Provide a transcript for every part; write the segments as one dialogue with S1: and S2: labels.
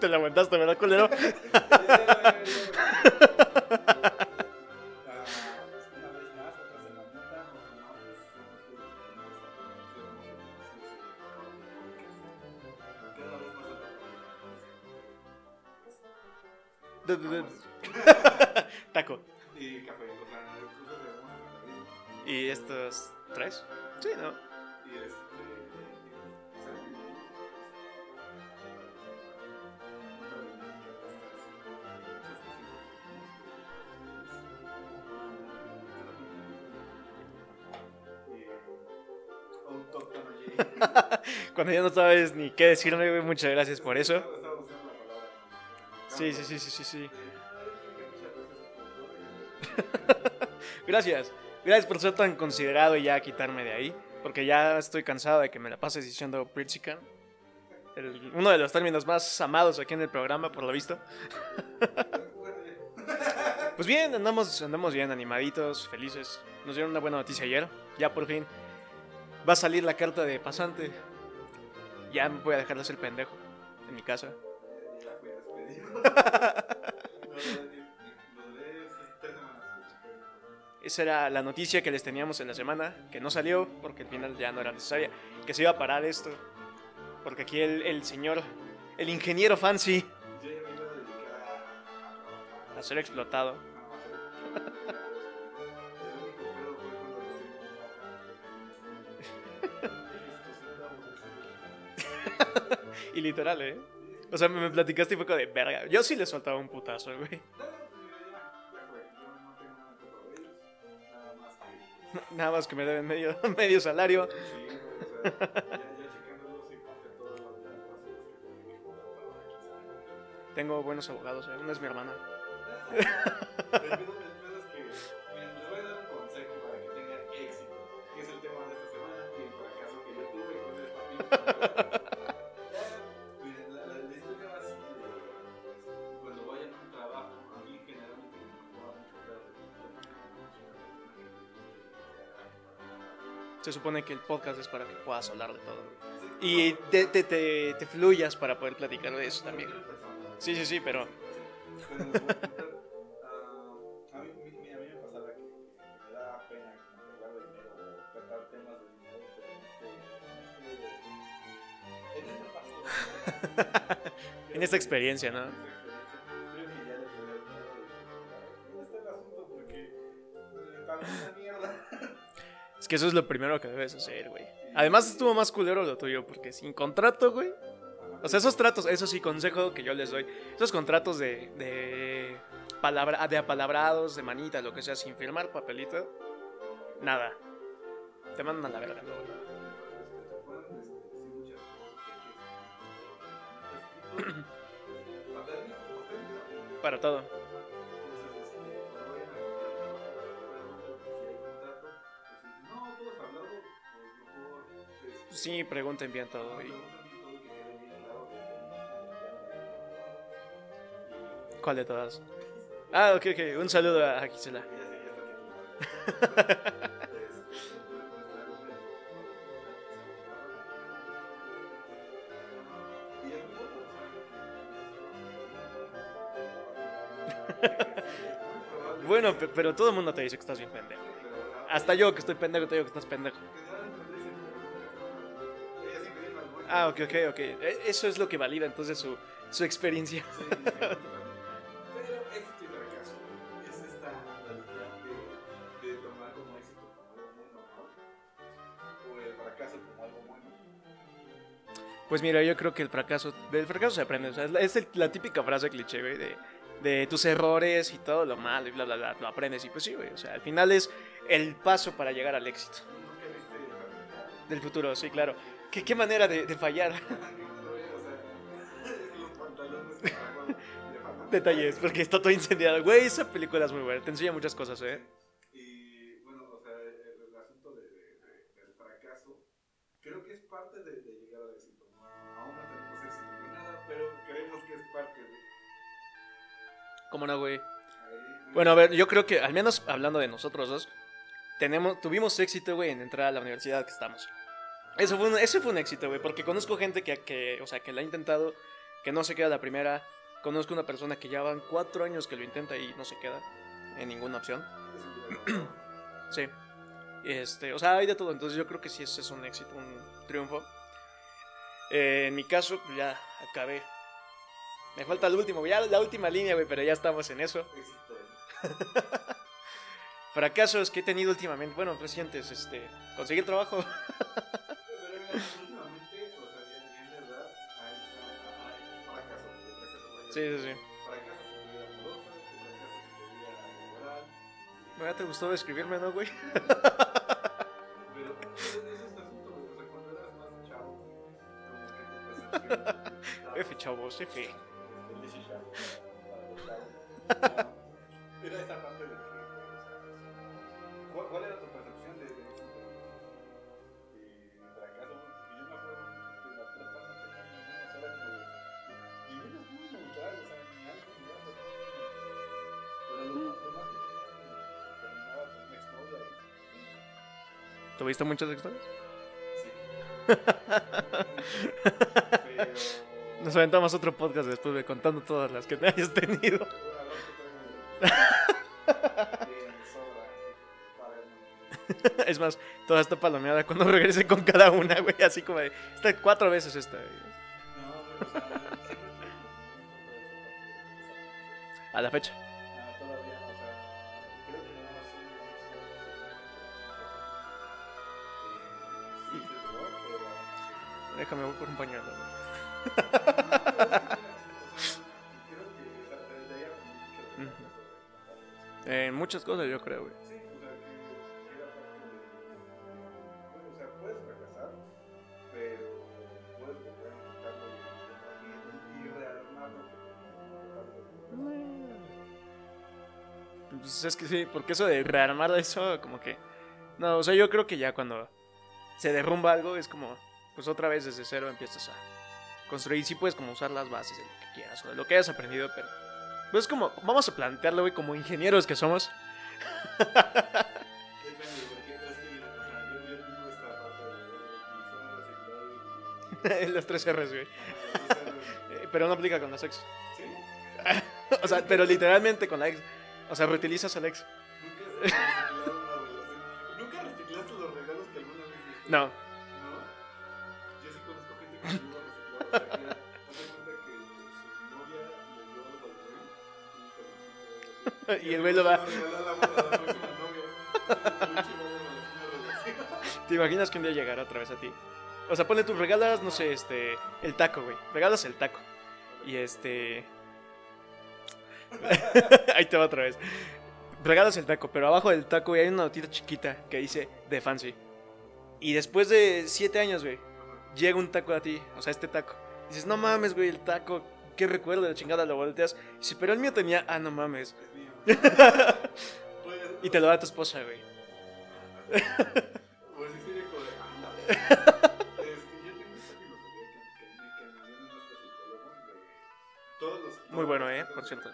S1: Te la aguantaste, ¿verdad, culero? Ni qué decirme, muchas gracias por eso. Sí, sí, sí, sí, sí, sí.
S2: Gracias.
S1: Gracias. Por ser tan considerado y ya quitarme de ahí. Porque ya estoy cansado de que me la pases diciendo Pritzican. El- uno de los términos más amados aquí en el programa, por lo visto. Pues bien, andamos, andamos bien, animaditos, felices. Nos dieron una buena noticia ayer. Ya por fin va a salir la carta de pasante. Ya me voy a dejar de ser pendejo en mi casa. Esa era la noticia que les teníamos en la semana, que no salió porque al final ya no era necesaria, que se iba a parar esto. Porque aquí el, el señor, el ingeniero Fancy,
S2: Yo ya me iba a dedicar a- a trabajar.
S1: a ser explotado. Y literal, ¿eh? O sea, me, platicaste y fue como de verga. Yo sí le soltaba un putazo, güey.
S2: Nada más que.
S1: Me deben medio, medio salario. Tengo buenos abogados, ¿eh? Una es mi hermana. Se supone que el podcast es para que puedas hablar de todo. güey. Y te, te, te, te fluyas para poder platicar de eso también. Sí, sí, sí, pero...
S2: Pero, ah, a, mí, que
S1: eso es lo primero que debes hacer, güey. Además estuvo más culero lo tuyo, porque sin contrato, güey. O sea, esos tratos, eso sí, consejo que yo les doy. Esos contratos de, de, palabra, de apalabrados, de manita, lo que sea, sin firmar papelito. Nada. Te mandan a la verga.
S2: Este, se pueden
S1: Sí, pregunten bien todo. y- ¿Cuál de todas? Ah, ok, ok. Un saludo a Gisela. Bueno, pe- pero todo el mundo te dice que estás bien pendejo. Hasta yo que estoy pendejo te digo que estás pendejo. Ah, ok, ok, ok. E- Eso es lo que valida entonces su, su experiencia.
S2: Sí, pero éxito y fracaso es esta dualidad de, de tomar como éxito como algo muy normal o el fracaso como algo bueno.
S1: Pues mira, yo creo que el fracaso, del fracaso se aprende. O sea, es el- la típica frase cliché, güey, de, de tus errores y todo lo malo y bla, bla, bla, lo aprendes. Y pues sí, güey. O sea, al final es el paso para llegar al éxito. Del futuro, sí, claro. ¿Qué, qué manera de, de fallar? Detalles, porque está todo incendiado. Güey, esa película es muy buena. Te enseña muchas cosas, ¿eh?
S2: Y bueno, o sea, el, el asunto de, de- de- del fracaso, creo que es parte de, llegar al éxito. Aún no tenemos éxito ni nada, pero creemos que es parte de.
S1: ¿Cómo no, güey? Bueno, a ver, yo creo que, al menos hablando de nosotros dos, tenemos, tuvimos éxito, güey, en entrar a la universidad que estamos. Eso fue un, ese fue un éxito, güey, porque conozco gente que, que, o sea, que la ha intentado que no se queda la primera. Conozco una persona que ya van cuatro años que lo intenta y no se queda en ninguna opción. Sí. Este, o sea, hay de todo. Entonces yo creo que sí ese es un éxito, un triunfo. Eh, en mi caso, pues ya acabé. Me falta el último, ya la última línea, güey, pero ya estamos en eso. Fracasos que he tenido últimamente, bueno, recientes, este, conseguir trabajo. Sí, sí, sí.
S2: Fracasos en tu vida amorosa, fracasos en tu vida laboral.
S1: ¿Ya te gustó describirme, no, güey?
S2: Pero es este asunto, güey. O sea, cuando eras más chavo, como que tu percepción.
S1: F, chavos, F.
S2: El Lizzy Chavo,
S1: ¿Tuviste muchas historias?
S2: Sí. Pero.
S1: Nos aventamos otro podcast después de contando todas las que te hayas tenido. Es más, toda esta palomeada cuando regrese con cada una, güey. Así como de. Esta cuatro veces esta, güey. A la fecha. Déjame voy por un pañuelo. En muchas cosas, yo creo, güey.
S2: Sí, o sea, que era parte de. O sea, puedes fracasar, pero puedes volver a intentarlo y, y rearmarlo.
S1: Pues es que sí, porque eso de rearmar eso, como que. No, o sea, yo creo que ya cuando se derrumba algo es como. Pues otra vez desde cero empiezas a construir. Sí puedes como usar las bases de lo que quieras o de lo que hayas aprendido, pero. Pues es como. Vamos a plantearlo, güey, como ingenieros que somos. Las tres R's, güey. Pero no aplica con las ex.
S2: Sí,
S1: O sea, pero literalmente con la ex. O sea, reutilizas al ex.
S2: nunca has reciclado una relación. ¿Nunca reciclaste los regalos que alguna vez?
S1: No. Y el güey lo va. ¿Te imaginas que un día llegará otra vez a ti? O sea, ponle tus regalas, no sé, este. El taco, güey. Regalas el taco. Y este. Ahí te va otra vez. Regalas el taco, pero abajo del taco güey, hay una notita chiquita que dice The Fancy. Y después de siete años, güey, llega un taco a ti, o sea, este taco. Dices, no mames, güey, el taco, qué recuerdo de la chingada, lo volteas. Dices, pero el mío tenía, ah, no mames.
S2: Es mío.
S1: Y te lo da tu esposa, güey.
S2: Pues sí sería como de. Este.
S1: Muy bueno, ¿eh? Por cierto.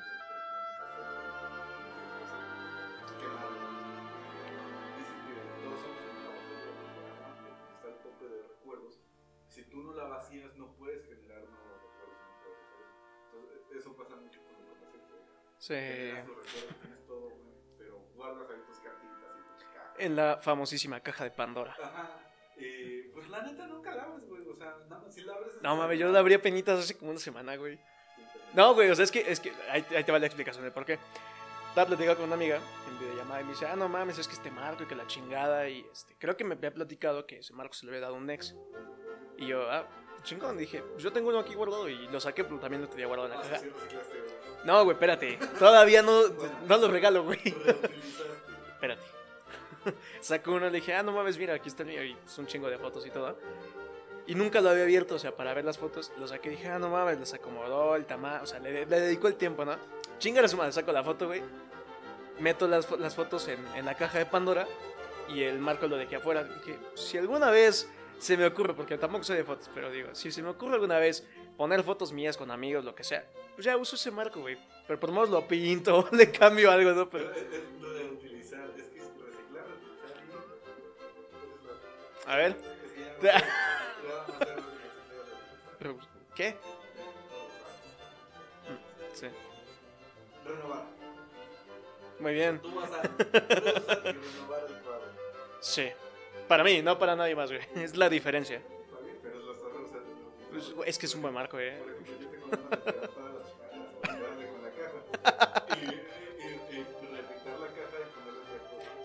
S1: En la famosísima caja de Pandora.
S2: Ajá. Eh, pues la neta nunca la abres, güey. O sea, nada más si la abres. es
S1: No mames, yo la abría penitas hace como una semana, güey. No, güey, o sea, es que, es que ahí, ahí te va la explicación de por qué. Estaba platicando con una amiga en videollamada y me dice, ah, no mames, es que este Marco y que la chingada. Y este, creo que me había platicado que ese Marco se le había dado un ex. Y yo, ah, chingón, dije, pues yo tengo uno aquí guardado y lo saqué, pero también lo tenía guardado en
S2: Ah,
S1: la
S2: sí,
S1: caja. No, güey, espérate, todavía no, no lo regalo, güey. Espérate. Saco uno y le dije, ah, no mames, mira, aquí está el mío. Y es un chingo de fotos y todo. Y nunca lo había abierto, o sea, para ver las fotos. Lo saqué y dije, ah, no mames, las acomodó, el tamaño. O sea, le, le dedicó el tiempo, ¿no? Chingale su madre, saco la foto, güey. Meto las, las fotos en, en la caja de Pandora. Y el marco lo dejé afuera. Dije, si alguna vez se me ocurre, porque tampoco soy de fotos, pero digo, si se me ocurre alguna vez poner fotos mías con amigos, lo que sea, pues ya uso ese marco, güey. Pero por lo menos lo pinto, le cambio algo, ¿no? Pero,
S2: es, es reutilizar, es que es reciclar,
S1: a ver.
S2: Lo
S1: ¿Qué? Sí.
S2: Renovar.
S1: Muy bien.
S2: Tú vas a, renovar el cuadro.
S1: Sí. Para mí, no para nadie más, güey. Es la diferencia.
S2: Pero
S1: Pues, es que es un buen marco, eh.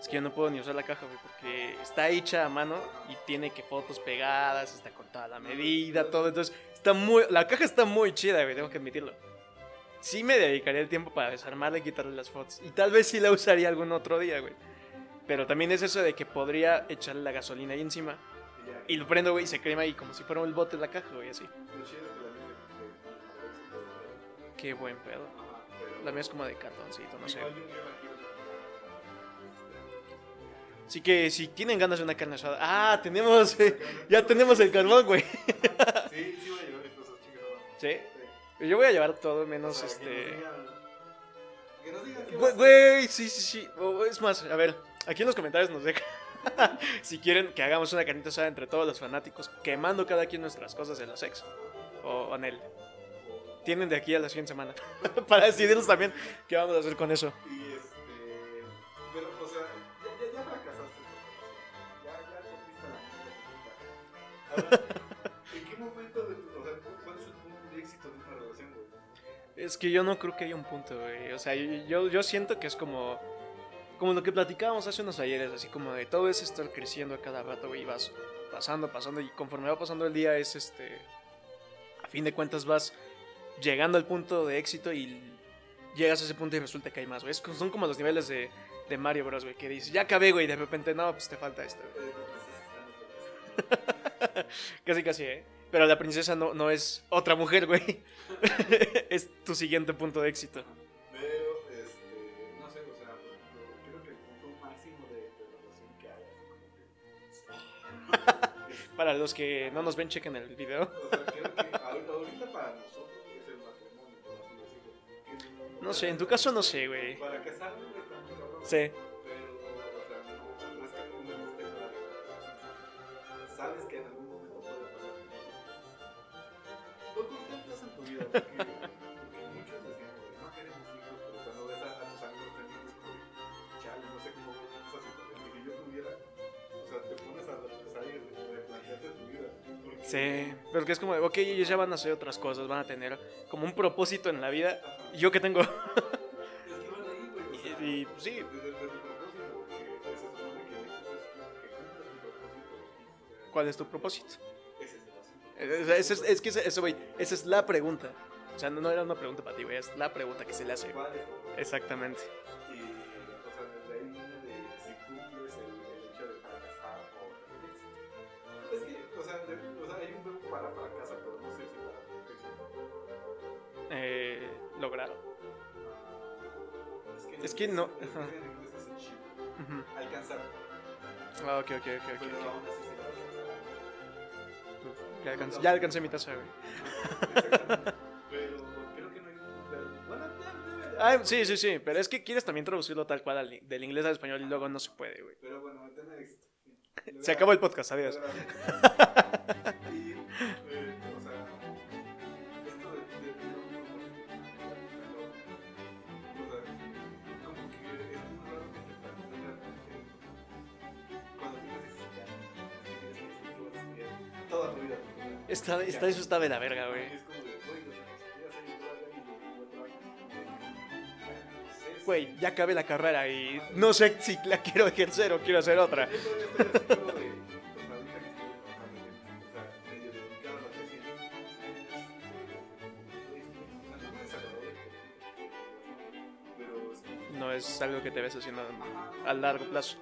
S1: Es que yo no puedo ni usar la caja, güey, porque está hecha a mano y tiene que fotos pegadas, está cortada la medida, todo. Entonces, está muy. La caja está muy chida, güey, tengo que admitirlo. Sí me dedicaría el tiempo para desarmarla y quitarle las fotos. Y tal vez sí la usaría algún otro día, güey. Pero también es eso de que podría echarle la gasolina ahí encima.
S2: Y.
S1: Y lo prendo, güey, y se crema ahí como si fuera el bote de la caja, güey, así. Qué buen pedo. La mía es como de cartoncito, no sé.
S2: La.
S1: Así que si tienen ganas de una carne asada. Ah, tenemos. eh, ya tenemos el carbón, güey.
S2: Sí, sí voy a llevar cosas.
S1: Sí.
S2: Sí.
S1: Yo voy a llevar todo
S2: O
S1: menos
S2: sea,
S1: este.
S2: Que nos digan, que nos digan qué
S1: Güey, sí, sí, sí. Es más, a ver, aquí en los comentarios nos dejan. si quieren que hagamos una carnita asada entre todos los fanáticos, quemando cada quien nuestras cosas de los ex. O, o en él. Tienen de aquí a la siguiente semana. para decidirnos también qué vamos a hacer con eso.
S2: Y este. Pero, o sea, ya, ya, ya fracasaste. Ya, ya rompiste la mierda. ¿en qué momento de tu. O sea, cuál es el punto de éxito de una relación, güey?
S1: Es que yo no creo que haya un punto, güey. O sea, yo, yo siento que es como. Como lo que platicábamos hace unos ayeres, así como de todo es estar creciendo a cada rato, güey. y Vas pasando, pasando, y conforme va pasando el día, es este. A fin de cuentas, vas llegando al punto de éxito y llegas a ese punto y resulta que hay más, güey. Son como los niveles de, de Mario Bros, güey, que dices, ya acabé, güey, y de repente, no, pues te falta esto. Casi, casi, ¿eh? Pero la princesa no, no es otra mujer, güey. es tu siguiente punto de éxito.
S2: Pero, este. No sé, o sea, por ejemplo, creo que el punto máximo de, de relación que hay, así como que.
S1: Para los que no nos ven, chequen el video.
S2: O sea, creo que ahorita, ahorita para nosotros
S1: No sé, en tu caso no sé, güey.
S2: Para casarme.
S1: Sí.
S2: Sabes que en algún momento puede pasar. Lo contemplas en tu vida,
S1: Sí, pero que es como, ok, ellos ya van a hacer otras cosas, van a tener como un propósito en la vida. ¿Y yo tengo?
S2: Que van ahí, güey. O sea,
S1: Y, y, pues, sí, ¿cuál es tu propósito?
S2: ese es asunto.
S1: Es, es- es- que eso, güey, esa es la pregunta. O sea, no, no era una pregunta para ti, güey, es la pregunta que se le hace. Exactamente.
S2: Inglés-
S1: no,
S2: Es que
S1: ajá.
S2: en inglés es achieve,
S1: Ujú.
S2: alcanzar.
S1: Ah, ok, ok, ok, ok.
S2: Pero aún así se
S1: Ya, alcancé, ya alcancé mi taza, güey.
S2: Pero creo que no hay un
S1: Ah, sí, sí, sí, pero es que quieres también traducirlo tal cual al- del inglés al español y luego no se puede, güey.
S2: Pero bueno, tener éxito.
S1: Se acabó el podcast, adiós. Está, está, eso está de la verga, güey. Güey, ya acabé la carrera y no sé si la quiero ejercer o quiero hacer otra.
S2: No es
S1: algo que te ves haciendo a largo plazo.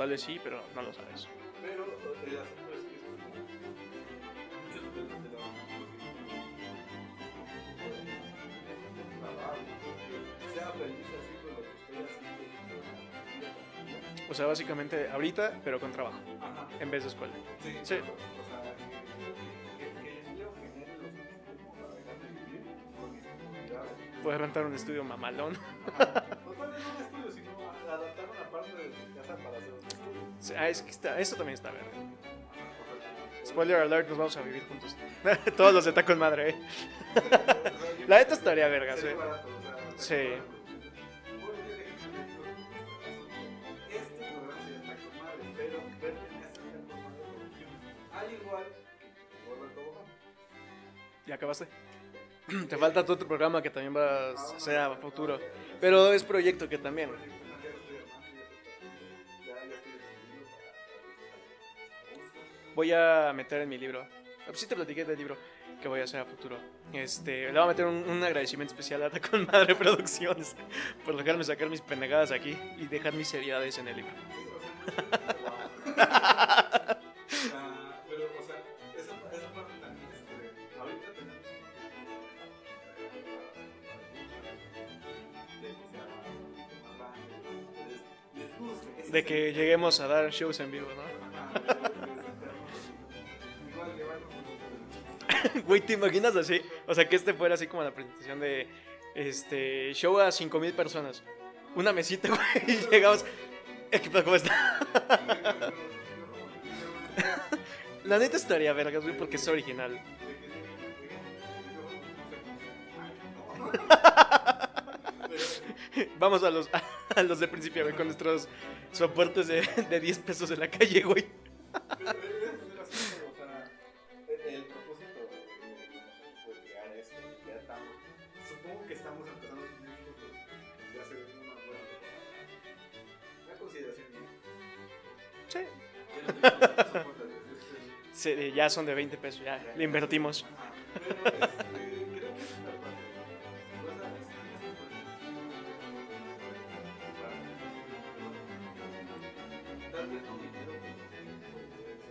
S2: tal vez
S1: sí, pero no lo sabes.
S2: Pero eh, el asunto es que es como. Muchos. Sea feliz así con lo.
S1: O sea, básicamente ahorita, pero con trabajo.
S2: Ajá.
S1: En vez de escuela.
S2: Sí.
S1: sí.
S2: O sea, que, que el para dejar
S1: de vivir. Puedes rentar un estudio mamalón adaptar una parte de casa para hacer un estudio.
S2: Sí, Ah, es que está, eso también está verga. Spoiler alert, nos vamos a vivir juntos. Todos los de Taco en Madre, eh. La neta estaría
S1: sea,
S2: Sí.
S1: Tobogán.
S2: ¿Ya acabaste? Te falta tu otro programa que también va a ser a futuro. Pero es proyecto que también. Voy a meter en mi libro. Ah, pues sí te platiqué del libro que voy a hacer a futuro. Este, le voy a meter un, un agradecimiento especial a con Madre Producciones por dejarme sacar mis penegadas aquí y dejar mis seriedades en el libro. De que lleguemos a dar shows en vivo, ¿no? Güey, ¿te imaginas así? O sea, que este fuera así como la presentación de este show a 5000 personas. Una mesita, güey, y llegamos. ¿Qué pedo? ¿Cómo está? La neta estaría vergas, güey, porque es original. Vamos a los, a los de principio, güey, con nuestros soportes de, de 10 pesos de la calle, güey. Sí. Sí, ya son de 20 pesos, ya le invertimos.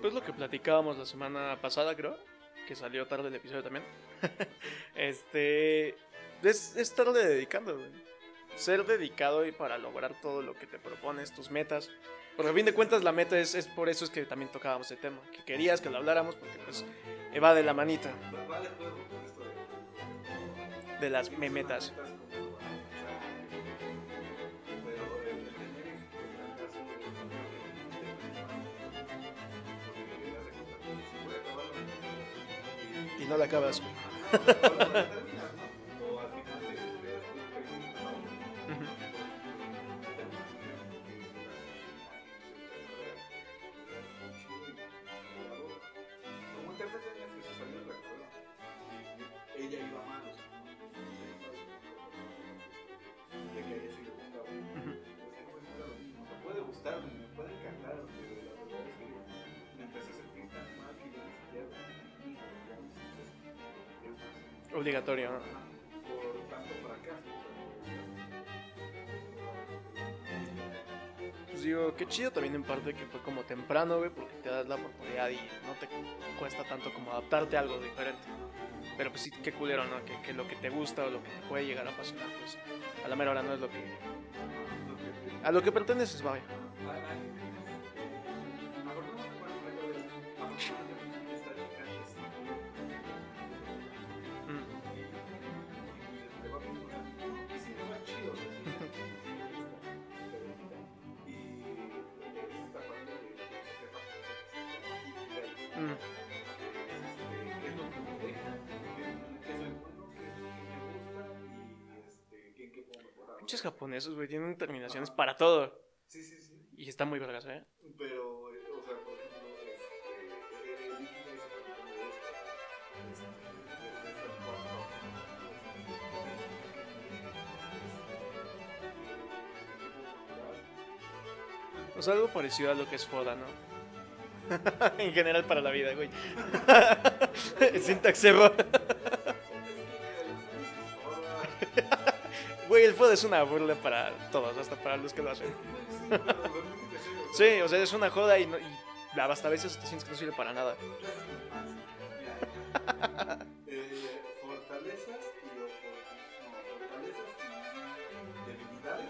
S2: Pues lo que platicábamos la semana pasada, creo, que salió tarde el episodio también. este. Es es estarle dedicando, güey. Ser dedicado y para lograr todo lo que te propones, tus metas. Porque a fin de cuentas la meta es, es por eso es que también tocábamos el tema. Que querías que lo habláramos porque pues va de la manita
S1: de
S2: las memetas. Y no la acabas. chido también en parte que fue como temprano, güey, porque te das la oportunidad y no te cuesta tanto como adaptarte a algo diferente. Pero pues sí, qué culero, ¿no? Que, que lo que te gusta o lo que te puede llegar a apasionar, pues a la mera hora no es lo que... A lo que perteneces, vaya. Japoneses, güey, tienen terminaciones para todo.
S1: Sí, sí, sí.
S2: Y está muy vergas, ¿eh?
S1: Pero, eh, o sea, por ejemplo, este, el esto, este,
S2: O sea, algo parecido a lo que es Foda, ¿no? en general para la vida, güey. Syntax error. Güey, el Foda es una burla para todos, hasta para los que lo hacen. Sí, o sea, es una joda y, no, y hasta veces te sientes que no sirve para nada.
S1: Eh, fortalezas y debilidades.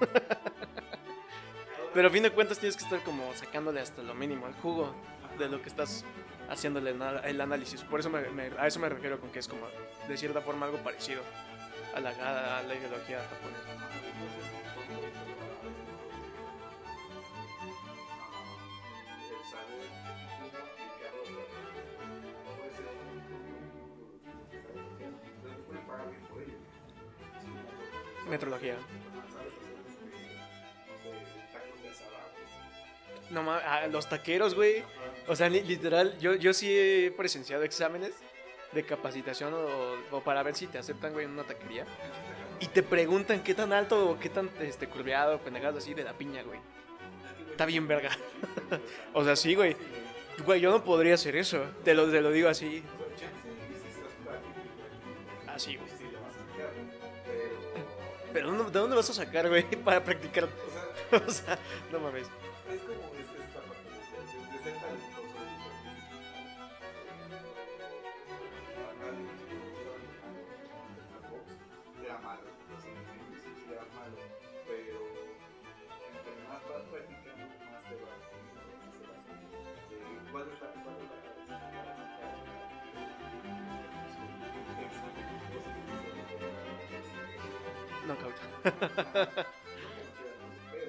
S2: Pero a fin de cuentas tienes que estar como sacándole hasta lo mínimo al jugo
S1: de lo que estás haciendo el, análisis. Por eso me- a eso me refiero con que es como, de cierta forma, algo parecido a la, a la ideología japonesa.
S2: el No
S1: ah, los taqueros, güey. O sea, li- literal, yo, yo sí he presenciado exámenes de capacitación o, para ver si te aceptan, güey, en una taquería. Y te preguntan qué tan alto o qué tan este, curveado, pendejadas así de la piña, güey. Está bien verga. o sea, sí, güey. Güey, yo no podría hacer eso. Te lo, te lo digo así. Así, güey.
S2: sí le vas a sacar, pero,
S1: Pero ¿dónde- ¿de dónde vas a sacar, güey, para practicar?
S2: o sea,
S1: no mames.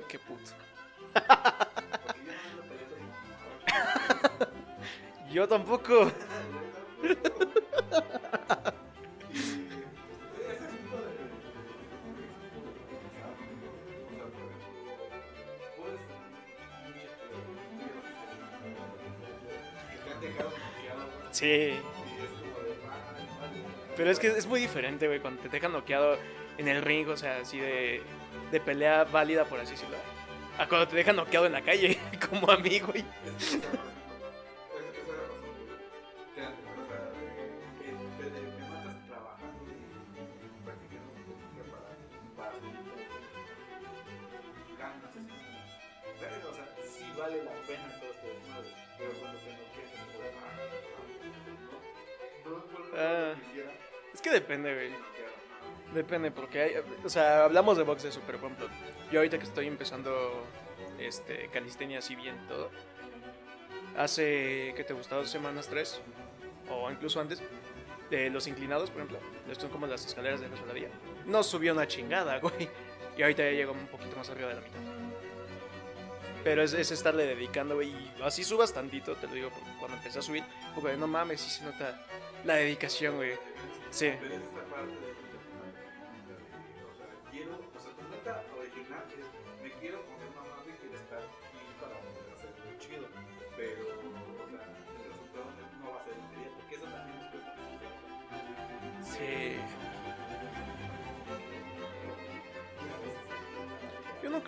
S1: Qué puto. Yo tampoco. Sí. Pero es que es muy diferente, güey, cuando te dejan noqueado en el ring, o sea, así de, de pelea válida, por así decirlo. A cuando te dejan noqueado en la calle, como a mí, güey. O sea, hablamos de box de eso, pero por ejemplo, yo ahorita que estoy empezando este, calistenia así bien todo, hace, ¿qué te gustaba? Dos semanas, tres, o incluso antes, de los inclinados, por ejemplo, estos son como las escaleras de resbaladilla, no subió una chingada, güey, y ahorita ya llego un poquito más arriba de la mitad. Pero es, es estarle dedicando, güey, y así subas tantito, te lo digo, porque cuando empecé a subir, porque no mames, sí se nota la dedicación, güey. Sí.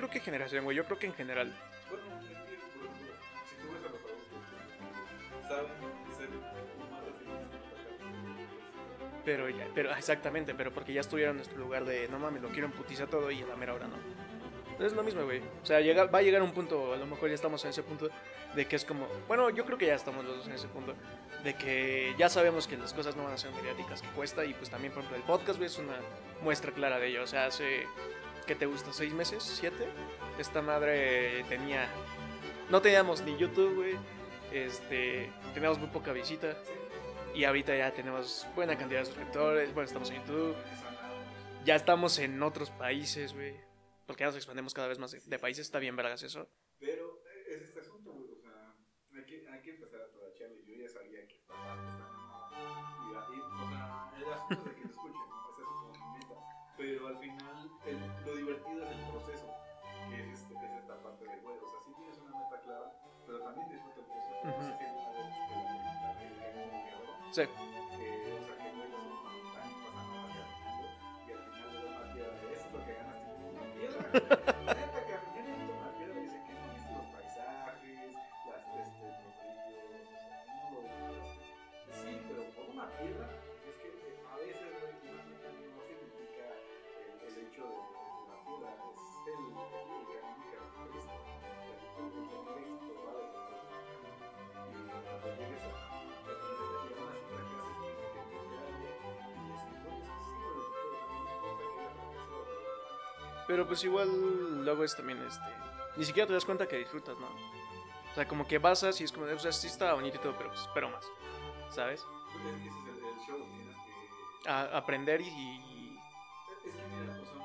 S1: Creo que generación, güey. Yo creo que en general.
S2: Bueno, es que, por ejemplo, si tú ves a los adultos, saben ser
S1: Pero ya, pero exactamente, pero porque ya estuvieron en nuestro lugar de no mames, lo quiero emputizar todo y a la mera hora no. Es lo mismo, güey. O sea, llega, va a llegar un punto, a lo mejor ya estamos en ese punto, de que es como. Bueno, yo creo que ya estamos los dos en ese punto, de que ya sabemos que las cosas no van a ser mediáticas, que cuesta, y pues también, por ejemplo, el podcast, güey, es una muestra clara de ello. O sea, hace. ¿Qué te gusta? ¿Seis meses? ¿Siete? Esta madre tenía. No teníamos ni YouTube, güey. Este. Teníamos muy poca visita. Y ahorita ya tenemos buena cantidad de suscriptores. Bueno, estamos en YouTube. Ya estamos en otros países, güey. Porque ya nos expandemos cada vez más de, de países. Está bien, vergas, eso.
S2: Pero eh, es este asunto, güey. O sea, hay que, hay que empezar a tracharlo. Yo ya sabía que esta parte está mamada. Y así, o sea, el asunto de que te escuchen. Esa es como mi meta. Pero al final, el- divertido es el proceso. Que es, este, que es esta parte del güey. O sea, sí tienes una meta clara, pero también disfruta el proceso. No sé si alguna vez te la hay un videojuego
S1: Sí.
S2: que, o sea, que luego son una montaña y pasan horas caminando y al final de eso es lo que ganas tú, una piedra. Pero
S1: pues igual luego es también este. Ni siquiera te das cuenta que disfrutas, ¿no? O sea, como que basas y es como, o sea, sí está bonito y todo, pero pues espero más. ¿Sabes?
S2: Pues es que ese es el, el show, tienes que...
S1: A- aprender y, y-
S2: Es que mira, o sea,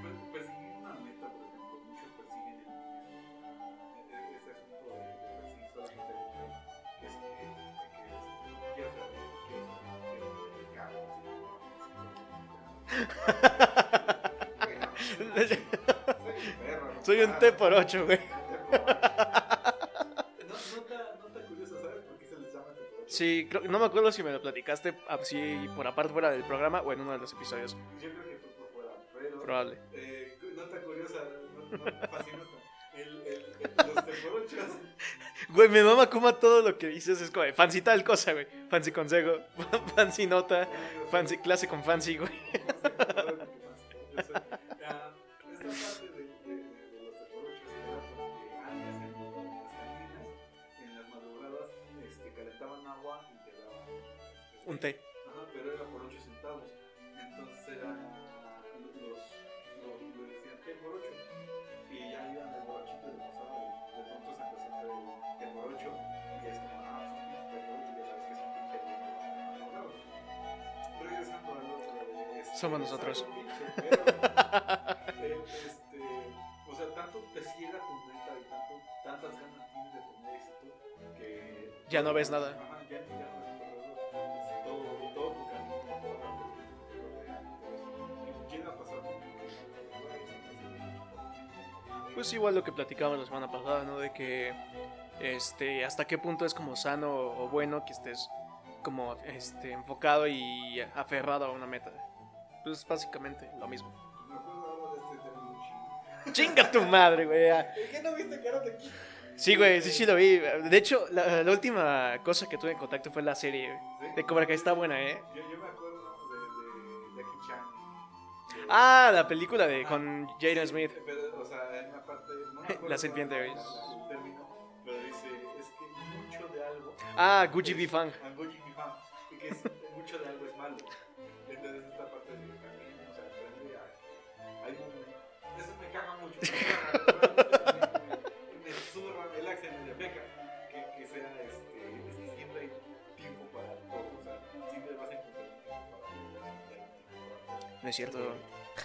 S2: muchos persiguen una meta, por ejemplo, muchos persiguen el, este asunto de, perseguir solamente el dinero, es que, que soy un perro, no
S1: Soy un
S2: paro.
S1: T por 8, güey.
S2: No, nota, nota curiosa, ¿sabes por qué se les llama T por ocho?
S1: Sí, creo- no me acuerdo si me lo platicaste así por aparte fuera del programa o en uno de los episodios.
S2: Yo creo que fue por fuera, pero...
S1: Probable.
S2: Eh, nota curiosa, no, no, fascinota. El, el, el- los teporochos.
S1: Güey, me mama como todo lo que dices es como de fancy tal cosa, güey. Fancy consejo, fancy nota, fancy clase con fancy, güey.
S2: Llega a pasar mucho.
S1: Pues igual lo que platicábamos la semana pasada, ¿no? De que este hasta qué punto es como sano o bueno que estés como este enfocado y aferrado a una meta. Pues básicamente lo mismo.
S2: Me acuerdo ahora de este.
S1: Chinga tu madre, güey. ya.
S2: ¿Es que no viste Karate Kid?
S1: Sí, güey, sí, sí lo vi. De hecho, la, la última cosa que tuve en contacto fue la serie
S2: Sí.
S1: de Cobra Kai. Está buena, ¿eh?
S2: Yo, yo me acuerdo de, de Jackie Chan. De-
S1: Ah, la película de
S2: Ajá.
S1: con Jaden
S2: Sí,
S1: Smith.
S2: Pero, o sea, en una parte. No me acuerdo
S1: La serpiente, güey.
S2: pero dice: es que mucho de algo.
S1: Ah, Gucci B. Fang.
S2: Ah, Gucci B. Fang. Y que es, mucho de algo es malo. Entonces, esta parte de también, o sea, aprende a. Hay un. Eso me caga mucho.
S1: No es cierto.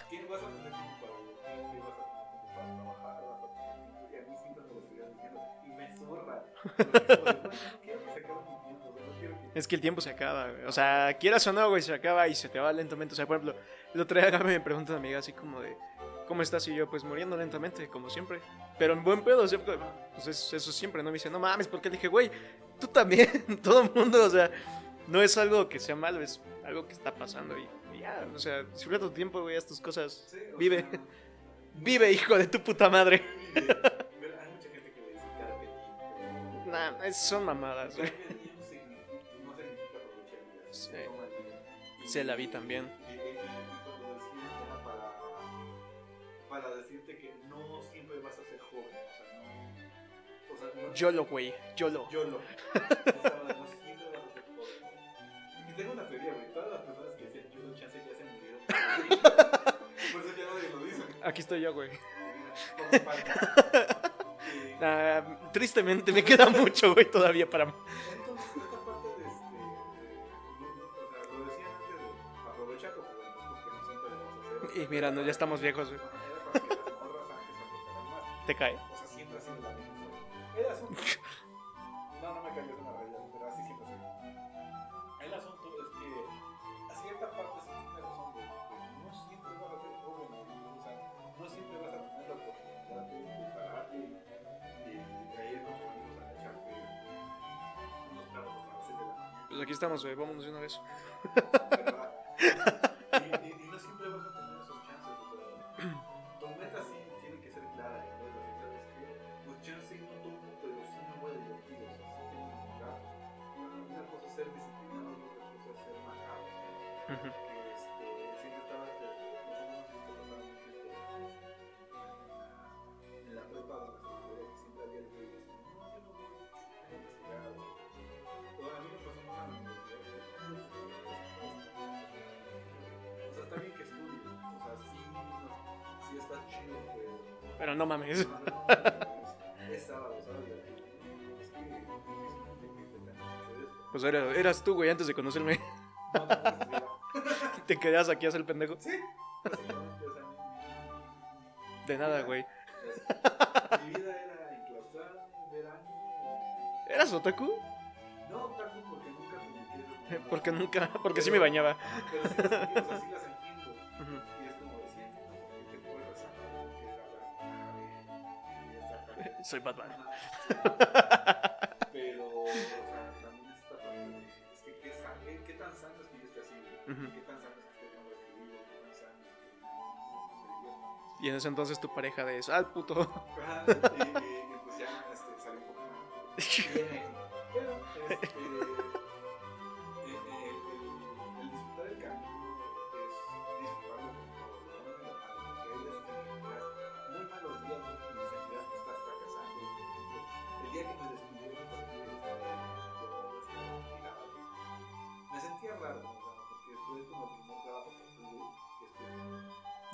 S2: Tienes- vas a tener tiempo para vas a tener para trabajar, vas a tener tiempo. Y a mí me estuvieron diciendo. Y me zurra. Es como de, "Güey, no quiero que que.
S1: Que el tiempo se acaba, güey. O sea, quieras o no, güey, se acaba y se te va lentamente. O sea, por ejemplo, el otro día me pregunta una amiga así como de, ¿cómo estás? Y yo, pues muriendo lentamente, como siempre. Pero en buen pedo, o sea, pues es- eso siempre, ¿no? Me dice, no mames, porque le dije, güey, tú también, todo el mundo, o sea, no es algo que sea malo, es algo que está pasando y ya, o sea, disfruta tu tiempo, güey, haz tus cosas.
S2: Sí,
S1: Vive.
S2: sea,
S1: Vive, hijo de tu puta madre.
S2: vive. Hay mucha gente que le dice carpe diem,
S1: Nah, es- son mamadas, güey. Sí. Se la vi también.
S2: Para decirte que no siempre vas a ser joven, o sea, no. O sea, no
S1: Yolo, güey, yolo.
S2: YOLO.
S1: Aquí estoy yo, güey. Tristemente me queda mucho, güey, todavía para... Y mira, no, ya estamos viejos, güey. Te cae.
S2: O sea, la misma.
S1: Aquí estamos, güey, vámonos de una vez.
S2: hacer esto.
S1: Pues era- eras tú, güey, antes de conocerme.
S2: No, no.
S1: Te quedas aquí a hacer el pendejo.
S2: Sí,
S1: De nada, güey.
S2: Mi vida era ver anime.
S1: ¿Eras otaku?
S2: No, otaku porque nunca me metí.
S1: Porque nunca, porque sí me bañaba.
S2: Pero sí o sea, sí las entiendo.
S1: Soy Batman.
S2: Pero, o sea, también es esta parte de, es que qué, sa- qué, tan sano es que yo esté así, güey?
S1: Ujú.
S2: qué tan sano es que esté viendo este libro, qué tan sano es que no.
S1: Y en ese entonces tu pareja de eso, ah, puto.
S2: Ajá, y, y- y pues ya este, salió un poco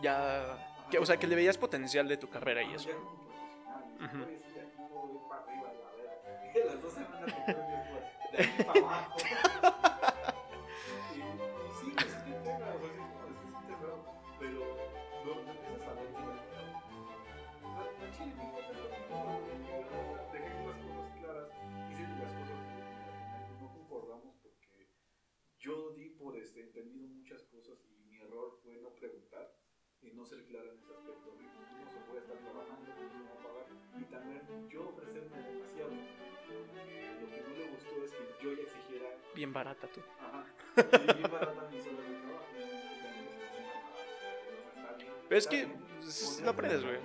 S1: Ya, que, o sea, que le veías potencial de tu carrera y eso.
S2: Ser claro en ese aspecto. de cómo se puede estar trabajando, cómo se va a pagar y también yo ofrecerme demasiado. porque lo que no le gustó es que yo ya exigiera,
S1: Bien barata tú.
S2: ajá, bien barata mis horas de trabajo. no
S1: Pero es que pues, lo aprendes, güey.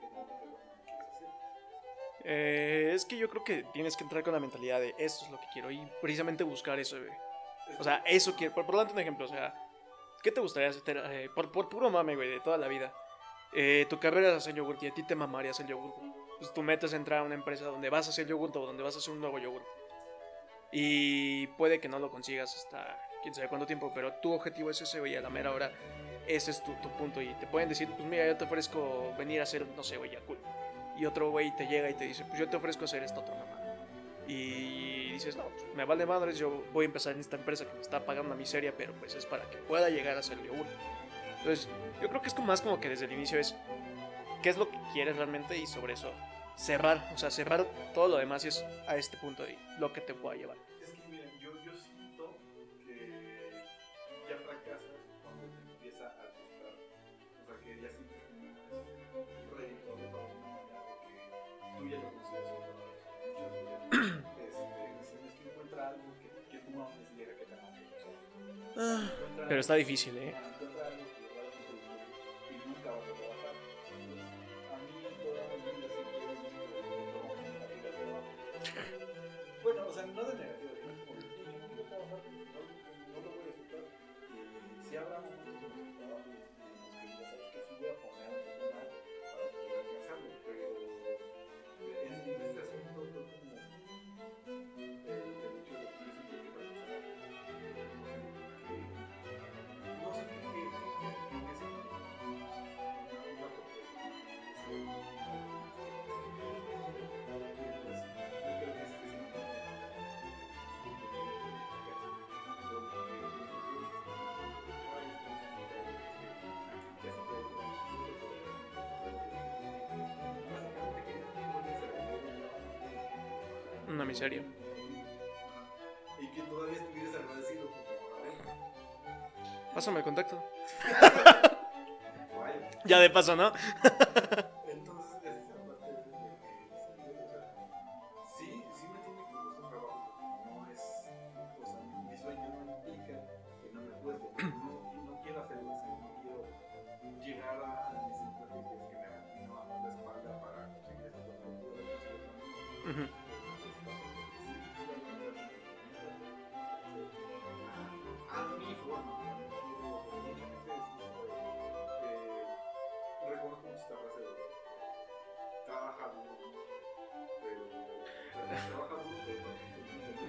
S2: Que quieres hacer.
S1: Eh, es que yo creo que tienes que entrar con la mentalidad de esto es lo que quiero y precisamente buscar eso, güey. O sea, eso quiero. Por, por darte un ejemplo, o sea, ¿qué te gustaría hacer? Eh, por, por puro mame, güey, de toda la vida. Eh, tu carrera es hacer yogurt y a ti te mamaría hacer yogurt. Pues tu meta es entrar a una empresa donde vas a hacer yogurt o donde vas a hacer un nuevo yogurt. Y puede que no lo consigas hasta quién sabe cuánto tiempo, pero tu objetivo es ese, güey, a la mera hora. Ese es tu, tu punto. Y te pueden decir, pues mira, yo te ofrezco venir a hacer, no sé, güey, Yakult. Y otro güey te llega y te dice, pues yo te ofrezco hacer esta otra mamá. Y dices, no, pues, me vale madres, yo voy a empezar en esta empresa que me está pagando una miseria, pero pues es para que pueda llegar a ser yogur. Entonces, yo creo que es como más como que desde el inicio es qué es lo que quieres realmente y sobre eso cerrar, o sea, cerrar todo lo demás y es a este punto y lo que te pueda llevar. Pero está difícil, ¿eh? Miseria.
S2: Y que todavía estuvieras agradecido ver,
S1: Pásame el contacto. Ya de paso, ¿no?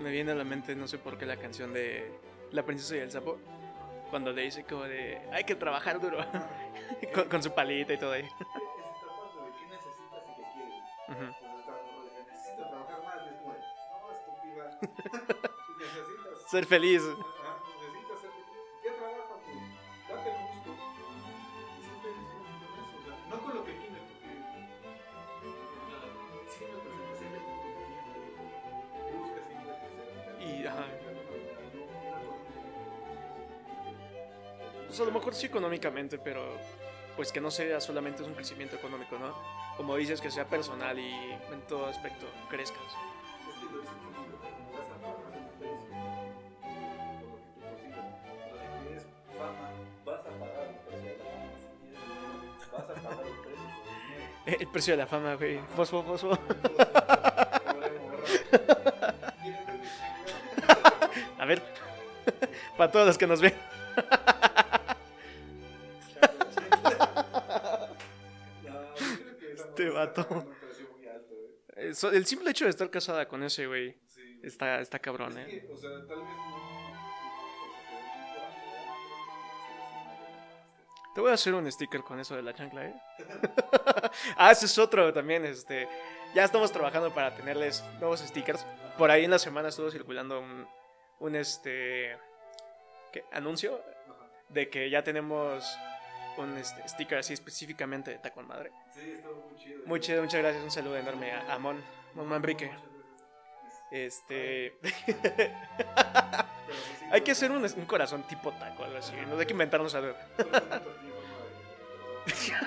S2: Me
S1: viene a la mente, no sé por qué, la canción de La princesa y el sapo. Cuando le dice como de, hay que trabajar duro. con, con su palita y todo ahí.
S2: parte de
S1: económicamente, pero pues que no sea solamente un crecimiento económico, ¿no? Como dices, que sea personal y en todo aspecto crezcas.
S2: Es que lo dicen mucho, vas a pagar el precio por lo que tú consigas. Lo que quieres fama, vas a pagar el precio de la fama. Si quieres dinero, vas a pagar el precio del dinero.
S1: El precio de la fama, güey. Fosfo, fosfo. A ver, para todos los que nos ven. El simple hecho de estar casada con ese, güey, está, está cabrón, ¿eh?
S2: O sea, tal vez no.
S1: Te voy a hacer un sticker con eso de la chancla, ¿eh? ah, ese es otro también, este... Ya estamos trabajando para tenerles nuevos stickers. Por ahí en la semana estuvo circulando un, un este... ¿qué? ¿Anuncio? De que ya tenemos un este, sticker así específicamente de Tacón Madre.
S2: Sí, estuvo muy chido.
S1: Muy chido, muchas gracias. Un saludo enorme a, a Mon, Mon Manrique. Este... Hay que hacer un, un corazón tipo taco, algo así. No hay que inventarnos algo.
S2: Gracias.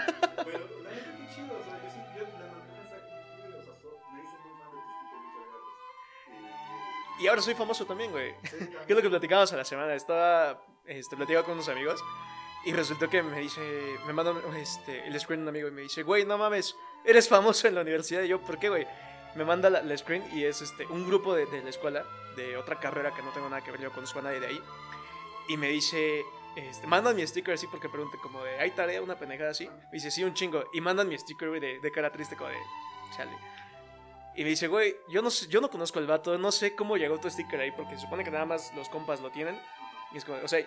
S1: Y ahora soy famoso también, güey.
S2: Sí,
S1: ¿Qué es lo que platicábamos a la semana? Estaba, este, platicaba con unos amigos y resultó que me dice, me manda este, el screen un amigo y me dice, güey, no mames, eres famoso en la universidad. Y yo, ¿por qué, güey? Me manda la, la screen y es este, un grupo de, de la escuela, de otra carrera que no tengo nada que ver, yo conozco a nadie de ahí. Y me dice, este, mandan mi sticker así porque pregunté como de, ¿hay tarea? Una pendejada así. Me dice, sí, un chingo. Y mandan mi sticker, güey, de, de cara triste, como de, chale. Y me dice, güey, yo no, yo no conozco al vato, no sé cómo llegó tu sticker ahí, porque se supone que nada más los compas lo tienen. Y es como, o sea,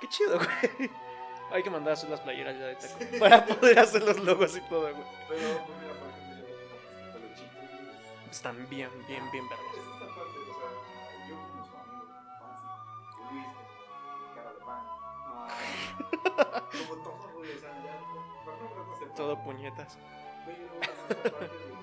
S1: qué chido, güey. Hay que mandar a hacer las playeras ya de taco para poder hacer los logos y todo, güey.
S2: Pero, pues mira, por ejemplo, yo tengo peluchitos.
S1: Están bien, bien, bien vergas.
S2: Es esta parte, o sea, yo como su amigo, Fancy, Luis, cara de pan, como todo, güey, o sea, ya,
S1: Todo puñetas.
S2: Pero es esta parte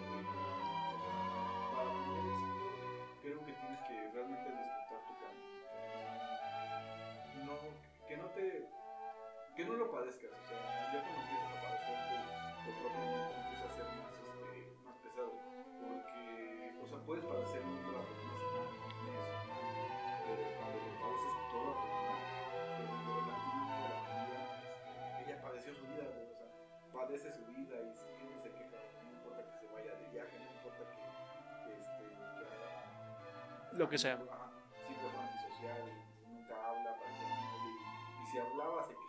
S2: que no lo padezcas, o sea, ya cuando empiezas a padecer tu, tu propio momento empieza a ser más, este, más pesado, porque, o sea, puedes padecer un rato, una semana, un mes, pero cuando lo padeces toda tu vida, por ejemplo, la niña, la este, ella padeció su vida, o sea, padece su vida y si no se queja, no importa que se vaya de viaje, no importa que, que, este, que haga
S1: Lo que sea.
S2: Ajá, siempre fue antisocial y nunca habla, niño, y, y si hablaba se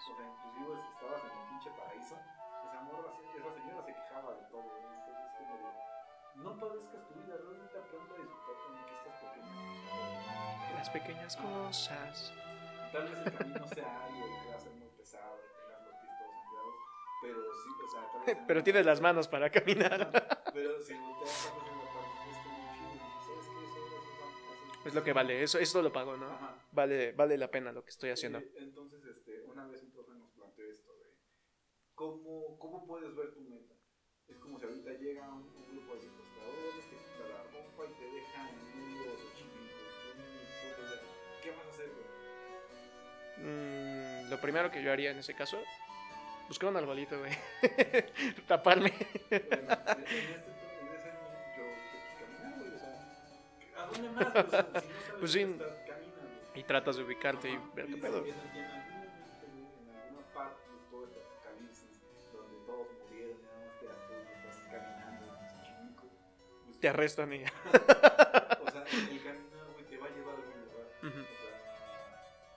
S2: O sea, inclusive si estabas en un pinche paraíso, esa morra, esa señora se quejaba de todo. güey. Entonces es como de, no padezcas tu vida, realmente aprende a disfrutar que estas pequeñas cosas.
S1: Las pequeñas cosas.
S2: Tal vez el camino sea algo y va a ser muy pesado y tengas los pies todos sangrados, pero sí, o sea, tal vez...
S1: Pero tienes las manos para caminar.
S2: Pero si no te das es
S1: lo que vale. Eso, esto lo pago, ¿no?
S2: Ajá.
S1: Vale, vale la pena lo que estoy haciendo.
S2: Eh, entonces, este, una vez un profe nos planteó esto de cómo, cómo puedes ver tu meta. Es como si ahorita llega un, un grupo de secuestradores, te quita la ropa y te deja en medio de Xochimilco. ¿Qué vas a hacer, güey?
S1: Mm, lo primero que yo haría en ese caso, buscar un arbolito, güey. Taparme.
S2: Bueno, en, en este, en ese yo pues, caminar, güey, o sea, ¿a dónde más? sea, si no sabes
S1: Pues sí.
S2: camina.
S1: Y tratas de ubicarte y ver qué pedo. Te arrestan y...
S2: o sea, el caminar, güey, te va a llevar a algún lugar. O sea,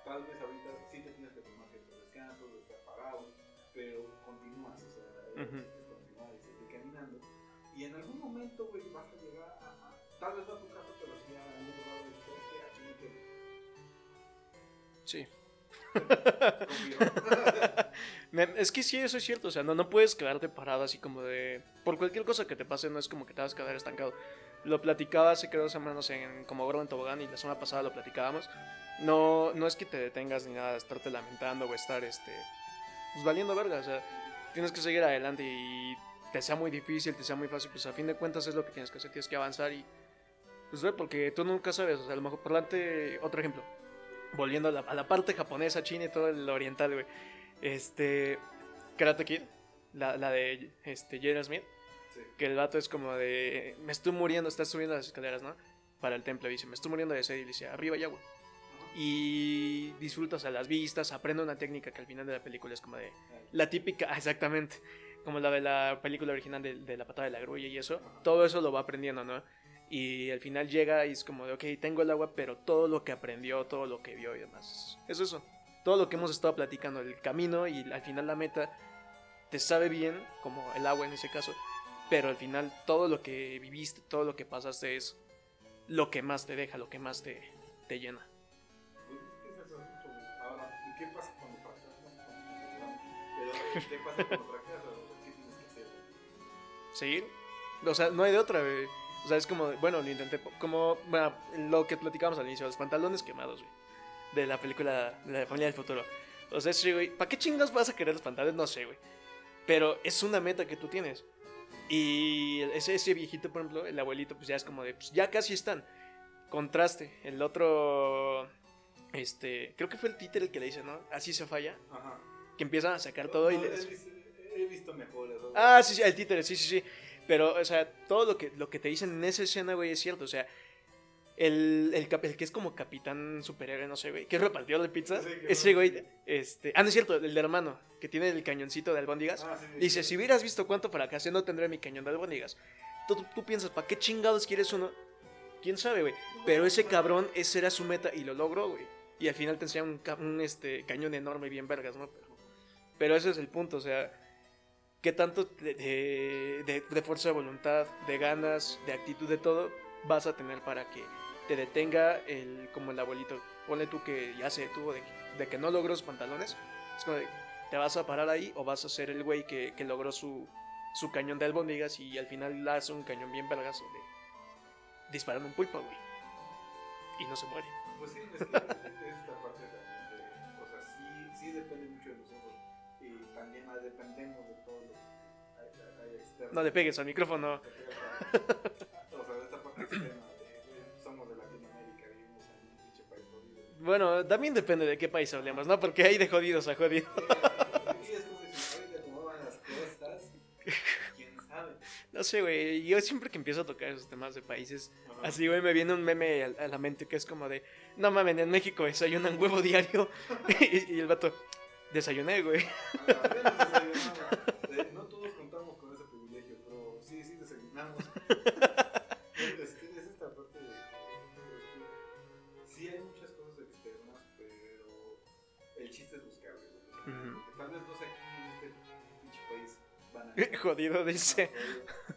S2: tal vez ahorita sí te tienes que tomar ciertos descansos, de estar parado, pero continúas, o sea,
S1: Ujú.
S2: tienes que continuar y seguir caminando. Y en algún momento, güey, vas a llegar a, a- tal vez no a tu casa, pero sí a algún lugar de "¿Sabes qué? aquí me quedo.
S1: Sí. Es que sí, eso es cierto. O sea, no, no puedes quedarte parado así como de. Por cualquier cosa que te pase, no es como que te vas a quedar estancado. Lo platicaba hace creo dos semanas en como Gordo en Tobogán y la semana pasada lo platicábamos. No, no es que te detengas ni nada estarte lamentando o estar este. Pues valiendo verga. O sea, tienes que seguir adelante y te sea muy difícil, te sea muy fácil. Pues a fin de cuentas es lo que tienes que hacer. Tienes que avanzar y. Pues ve, porque tú nunca sabes. O sea, a lo mejor por delante. Otro ejemplo. Volviendo a la, a la parte japonesa, china y todo el oriental, güey. Este. Karate Kid, la, la de este, Jaden Smith,
S2: Sí.
S1: que el vato es como de. Me estoy muriendo, estás subiendo las escaleras, ¿no? Para el templo, dice, me estoy muriendo de sed. Y dice, arriba hay agua. Y disfrutas a las vistas, aprende una técnica que al final de la película es como de. La típica, exactamente. Como la de la película original de, de la patada de la grulla y eso. Todo eso lo va aprendiendo, ¿no? Y al final llega y es como de, ok, tengo el agua, pero todo lo que aprendió, todo lo que vio y demás. Es eso. Todo lo que hemos estado platicando, el camino y al final la meta, te sabe bien, como el agua en ese caso. Pero al final todo lo que viviste, todo lo que pasaste es lo que más te deja, lo que más te, te llena.
S2: Pues es que es eso, mucho, güey. Ahora, ¿y qué pasa cuando ¿qué pasa cuando tienes que
S1: seguir. O sea, no hay de otra, güey. O sea, es como, bueno, lo intenté, como, bueno, lo que platicábamos al inicio, los pantalones quemados, güey. De la película de la familia del futuro. O sea, sí, güey, ¿para qué chingas vas a querer los pantalones? No sé, güey. Pero es una meta que tú tienes. Y ese, ese viejito, por ejemplo, el abuelito, pues ya es como de, pues ya casi están. Contraste. El otro, este, creo que fue el títere el que le dice, ¿no? Así se falla.
S2: Ajá.
S1: Que empiezan a sacar todo y
S2: No,
S1: les...
S2: he, visto, he visto mejores. ¿no?
S1: Ah, sí, sí, el títere, sí, sí, sí. Pero, o sea, todo lo que, lo que te dicen en esa escena, güey, es cierto. O sea, el, el, el que es como capitán superhéroe, no sé, güey, que es repartidor de.
S2: Sí, que
S1: ese güey, este. Ah, no es cierto, el de hermano, que tiene el cañoncito de albóndigas.
S2: Ah, sí,
S1: Dice:
S2: sí.
S1: Si hubieras visto cuánto fracasé, no tendré mi cañón de albóndigas. Tú, tú, tú piensas, ¿para qué chingados quieres uno? Quién sabe, güey. Pero ese cabrón, ese era su meta y lo logró, güey. Y al final te enseña un, este, cañón enorme, bien vergas, ¿no? Pero, pero ese es el punto, o sea, qué tanto de, de- de- de fuerza de voluntad, de ganas, de actitud, de todo vas a tener para que te detenga el, como el abuelito. Ponle tú que ya se detuvo de, de que no logró los pantalones. Es como de, ¿te vas a parar ahí o vas a ser el güey que, que logró su, su cañón de albóndigas y al final hace un cañón bien vergazo de disparando un pulpo, güey? Y no se muere.
S2: Pues sí, es que es esta parte también de, o sea, sí, sí depende mucho de nosotros y también dependemos de todo lo que hay, hay externo.
S1: No le pegues al micrófono. Bueno, también depende de qué país hablemos, ¿no? Porque hay de jodidos a jodidos. No sé, güey. Yo siempre que empiezo a tocar esos temas de países,
S2: Ajá.
S1: así, güey, me viene un meme a, la mente que es como de, no mames, en México desayunan huevo diario. y, y el vato, desayuné, güey.
S2: Eh, No todos contamos con ese privilegio, pero sí, sí desayunamos.
S1: Jodido, dice.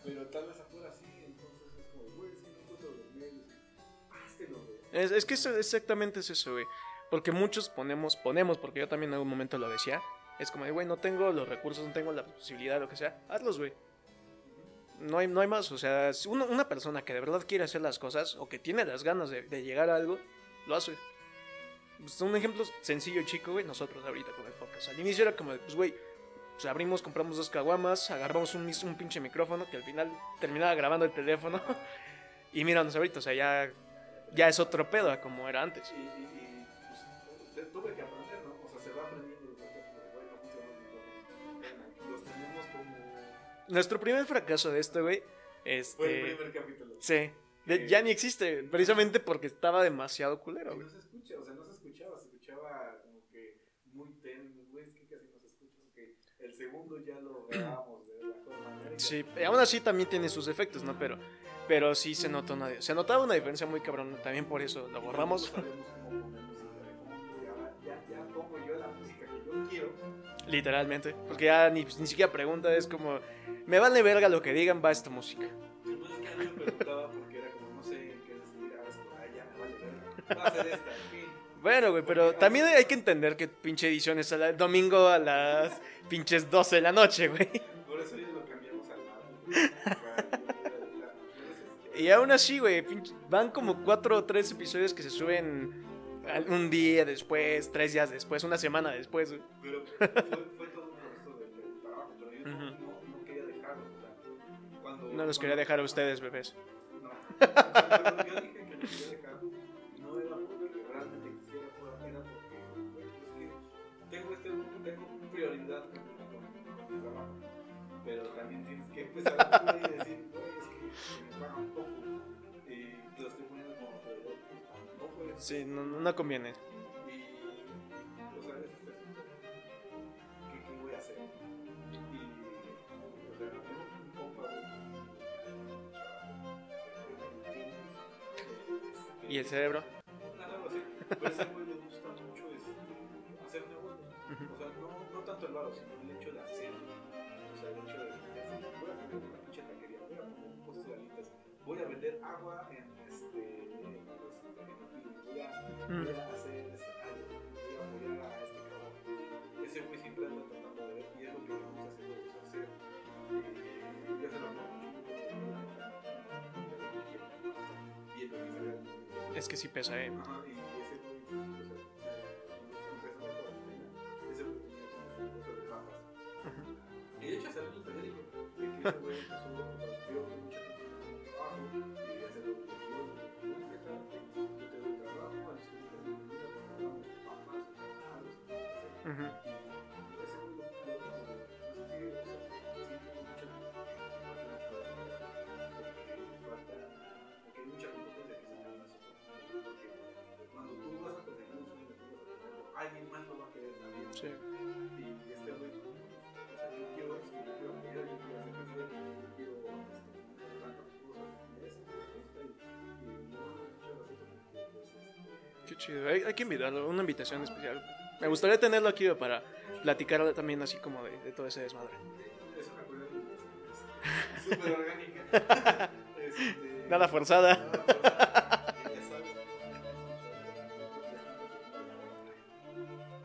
S2: Pero tal vez afuera sí, entonces es como, güey, si no encuentro los medios, güey.
S1: Es, es que eso exactamente es eso, güey. Porque muchos ponemos, ponemos, porque yo también en algún momento lo decía. Es como güey, no tengo los recursos, no tengo la posibilidad, lo que sea. Hazlos, güey. No hay, no hay más. O sea, si uno- una persona que de verdad quiere hacer las cosas o que tiene las ganas de, de llegar a algo, lo hace. Pues, un ejemplo sencillo chico, güey, nosotros ahorita con el podcast. Al inicio era como, pues, güey, pues abrimos, compramos dos caguamas, agarramos un, un pinche micrófono que al final terminaba grabando el teléfono. y míranos ahorita, o sea, ya, ya es otro pedo a como era antes.
S2: Y, y, y pues, tuve que aprender, ¿no? O sea, se va aprendiendo de micrófono. Los tenemos como...
S1: Nuestro primer fracaso de esto, güey,
S2: Fue el
S1: este...
S2: primer capítulo.
S1: Sí. de- ya ni existe, precisamente porque estaba demasiado culero,
S2: Y
S1: güey.
S2: no se escucha, o sea, no se escuchaba, se escuchaba como que muy tenue, güey, es que casi no se escucha, porque el segundo ya lo grabamos de la mejor manera
S1: Sí, y aún así también tiene sus efectos, ¿no? Pero, pero sí se nota una, se notaba una diferencia muy cabrón, también por eso lo borramos. Literalmente, porque ya ni, ni siquiera pregunta, es como, me vale verga lo que digan, va esta música.
S2: Sí, pues es que a mí me preguntaba porque era como, no sé en qué decidir, ahora es como, ah, ya, me vale verga. Va a ser esta, en fin.
S1: Bueno, güey, pero también hay que entender que pinche edición es el domingo a las pinches 12 de la noche, güey.
S2: Por eso ya lo cambiamos al.
S1: Y aún así, güey, van como cuatro o tres episodios que se suben un día después, tres días después, una semana después, güey.
S2: Pero fue, fue todo un proceso del, trabajo, pero yo no, no, quería dejarlo. Cuando,
S1: No los quería dejar a ustedes, bebés.
S2: No. Yo dije que los quería dejar, trabajo. Pero también tienes que empezar a y decir, "Güey, es que me pagan un poco y lo estoy poniendo como pues, Tampoco es.
S1: Sí, no, conviene.
S2: Y, o sea, es, es, ¿qué, ¿qué voy a hacer? Y, o sea, tengo un compa,
S1: ¿Y el cerebro?
S2: Nada, ese güey le gusta mucho este, hacer negocios. O sea, no, no tanto el varo, sino el hecho voy a vender agua en este. En, este, un pico, voy a
S1: Mm.
S2: voy a hacer este algo, voy a apoyar a este cabrón. Ese güey siempre anda tratando de ver y es lo que hacer. Y yo se lo pongo. Viendo que.
S1: Es que sí pesa, eh.
S2: Ajá, y ese güey, o sea, eh, empezó a cuarentena, ese güey tenía como su negocio de papas.
S1: Ujú.
S2: Y de hecho salió el periódico, de que ese güey empezó, Qué
S1: chido. Hay, hay que invitarlo, una invitación especial. Me gustaría tenerlo aquí para platicar también así como de, de todo ese desmadre.
S2: es una cosa es súper orgánica. Este,
S1: Nada forzada.
S2: nada forzada,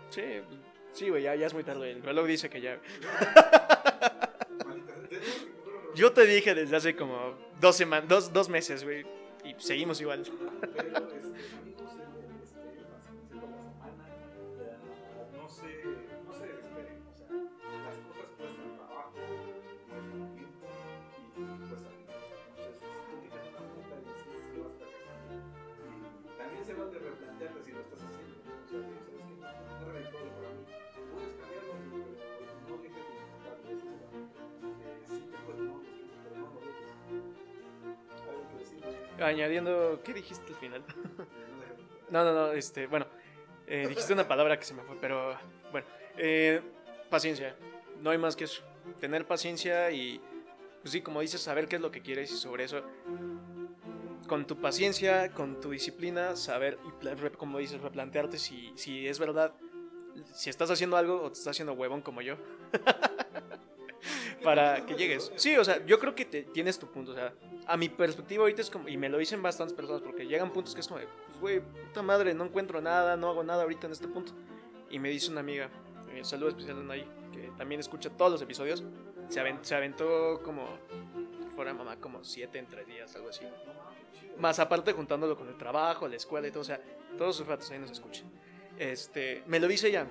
S1: Sí, sí, güey, ya, ya es muy tarde. El reloj dice que ya. Yo te dije desde hace como dos semanas, dos, dos meses, güey. Y seguimos igual.
S2: Pero, este,
S1: ¿qué dijiste al final?
S2: No.
S1: No, no, este, bueno, eh, dijiste una palabra que se me fue, pero bueno, eh, paciencia, no hay más que eso, tener paciencia y, pues sí, como dices, saber qué es lo que quieres y sobre eso, con tu paciencia, con tu disciplina, saber y, como dices, replantearte si, si es verdad, si estás haciendo algo o te estás haciendo huevón como yo. para que llegues. Sí, o sea, yo creo que te- tienes tu punto. O sea, a mi perspectiva ahorita es como, y me lo dicen bastantes personas, porque llegan puntos que es como, pues, güey, puta madre, no encuentro nada, no hago nada ahorita en este punto. Y me dice una amiga, eh, saludo especial a Anaí, que también escucha todos los episodios, se, aven- se aventó como, fuera mamá, como siete en tres días, algo así. Más aparte juntándolo con el trabajo, la escuela y todo, o sea, todos sus ratos ahí nos escuchan. Este, me lo dice ella,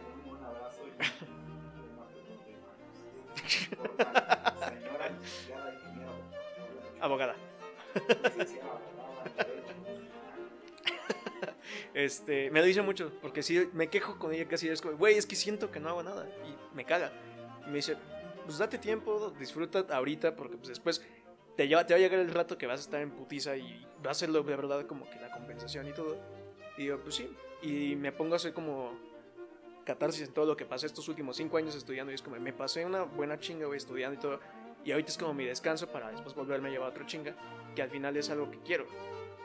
S1: abogada. Este, me lo dice mucho, porque si me quejo con ella casi es como, güey, es que siento que no hago nada y me caga. Y me dice, pues date tiempo, disfruta ahorita, porque pues después te, lleva, te va a llegar el rato que vas a estar en putiza y va a ser de verdad como que la compensación y todo. Y yo, pues sí, y me pongo a hacer como catarsis en todo lo que pasé estos últimos cinco años estudiando y es como, me pasé una buena chinga, güey, estudiando y todo. Y ahorita es como mi descanso para después volverme a llevar a otro chinga, que al final es algo que quiero.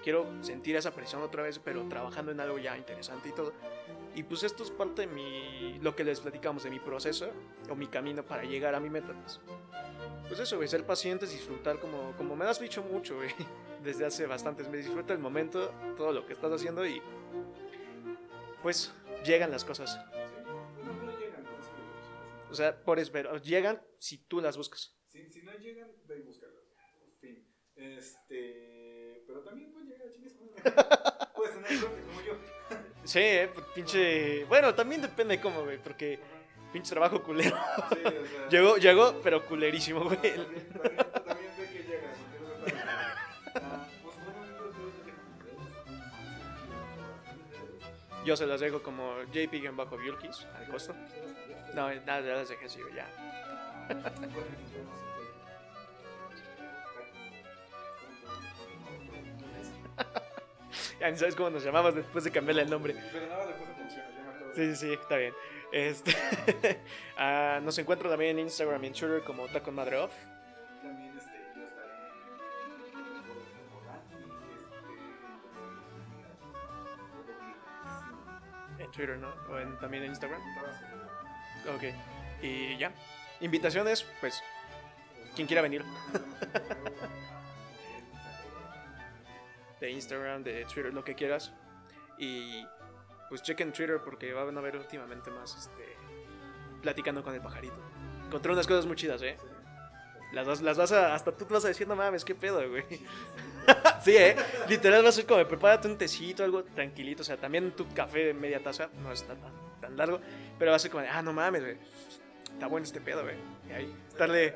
S1: Quiero sentir esa presión otra vez, pero trabajando en algo ya interesante y todo. Y pues esto es parte de mi, lo que les platicamos, de mi proceso o mi camino para llegar a mi meta. Pues, pues eso, güey, ser pacientes, disfrutar como, como me has dicho mucho, güey, desde hace bastantes meses. Disfruta el momento, todo lo que estás haciendo y pues llegan las cosas. O sea, por espero, llegan si tú las buscas.
S2: Si, si no llegan, ve y búscalos. Fin. Este. Pero también pueden llegar a chingues. Puedes tener suerte como yo.
S1: Sí, eh, pinche... Bueno, también depende cómo, güey, porque pinche trabajo culero.
S2: Sí, o sea.
S1: Llegó, llegó, pero culerísimo, güey.
S2: También, también, también ve que. Ah, pues yo
S1: se las dejo como JP bajo Yulkis al costo. No, nada, dejé así, güey, ya. Ya ni sabes cómo nos llamabas después de cambiarle el nombre.
S2: Pero nada, después de acuerdo.
S1: Sí, sí, sí, está bien. Este, ah, nos encuentro también en Instagram y en Twitter como Taco Madre Off.
S2: También este, yo estaré este,
S1: En Twitter, ¿no? O en- también en Instagram. Ok. Y ya. Invitaciones, pues, quien quiera venir. De Instagram, de Twitter, lo que quieras. Y pues chequen Twitter porque van a ver últimamente más este platicando con el pajarito. Encontré unas cosas muy chidas, ¿eh? Las vas, las vas a. Hasta tú te vas a decir, no mames, qué pedo, güey. sí, ¿eh? Literal vas a ser como, prepárate un tecito, algo tranquilito. O sea, también tu café de media taza no está tan, tan largo. Pero va a ser como, de, ah, no mames, güey. Está bueno este pedo, güey. Y ahí, estarle.
S2: Es.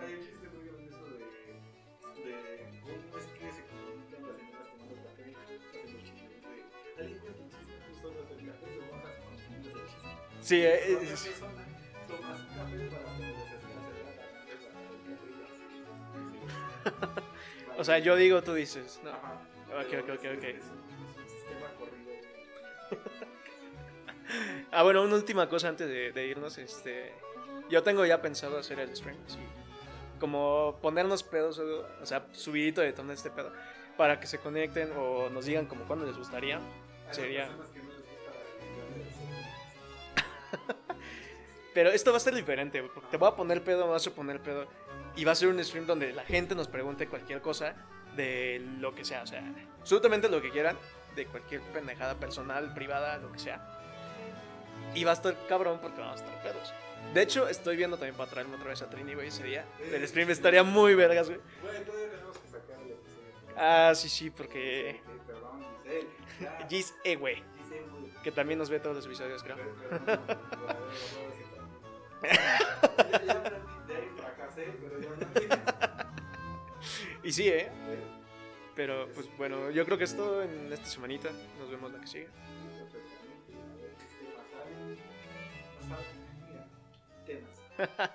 S1: Sí, eh, eh,
S2: así.
S1: O sea, yo digo, tú dices. No. Ok, ok, ok,
S2: es-
S1: ok. Ah, bueno, una última cosa antes de, de irnos. Este, yo tengo ya pensado hacer el stream, sí. Como ponernos pedos, o sea, subidito de tono este pedo, para que se conecten o nos digan como cuándo les gustaría. Sería.
S2: no les gusta.
S1: Pero esto va a ser diferente, porque te voy a poner pedo, me vas a poner pedo. Y va a ser un stream donde la gente nos pregunte cualquier cosa de lo que sea, o sea, absolutamente lo que quieran, de cualquier pendejada personal, privada, lo que sea. Y va a estar cabrón porque vamos a estar pedos. De hecho, estoy viendo también para traerme otra vez a Trini, güey, ese día. El stream estaría muy vergas, güey.
S2: Güey, todavía tenemos que sacar el episodio.
S1: Ah, sí, sí, porque.
S2: Perdón, Giselle.
S1: Gis, eh, güey, que también nos ve todos los episodios, creo. Y sí, eh. Pero, pues bueno, yo creo que es todo en esta semanita. Nos vemos la que sigue.
S2: Temas.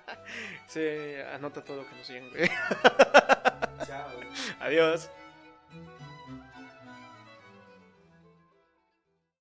S1: Sí, anota todo lo que nos siguen, güey.
S2: Chao.
S1: Adiós.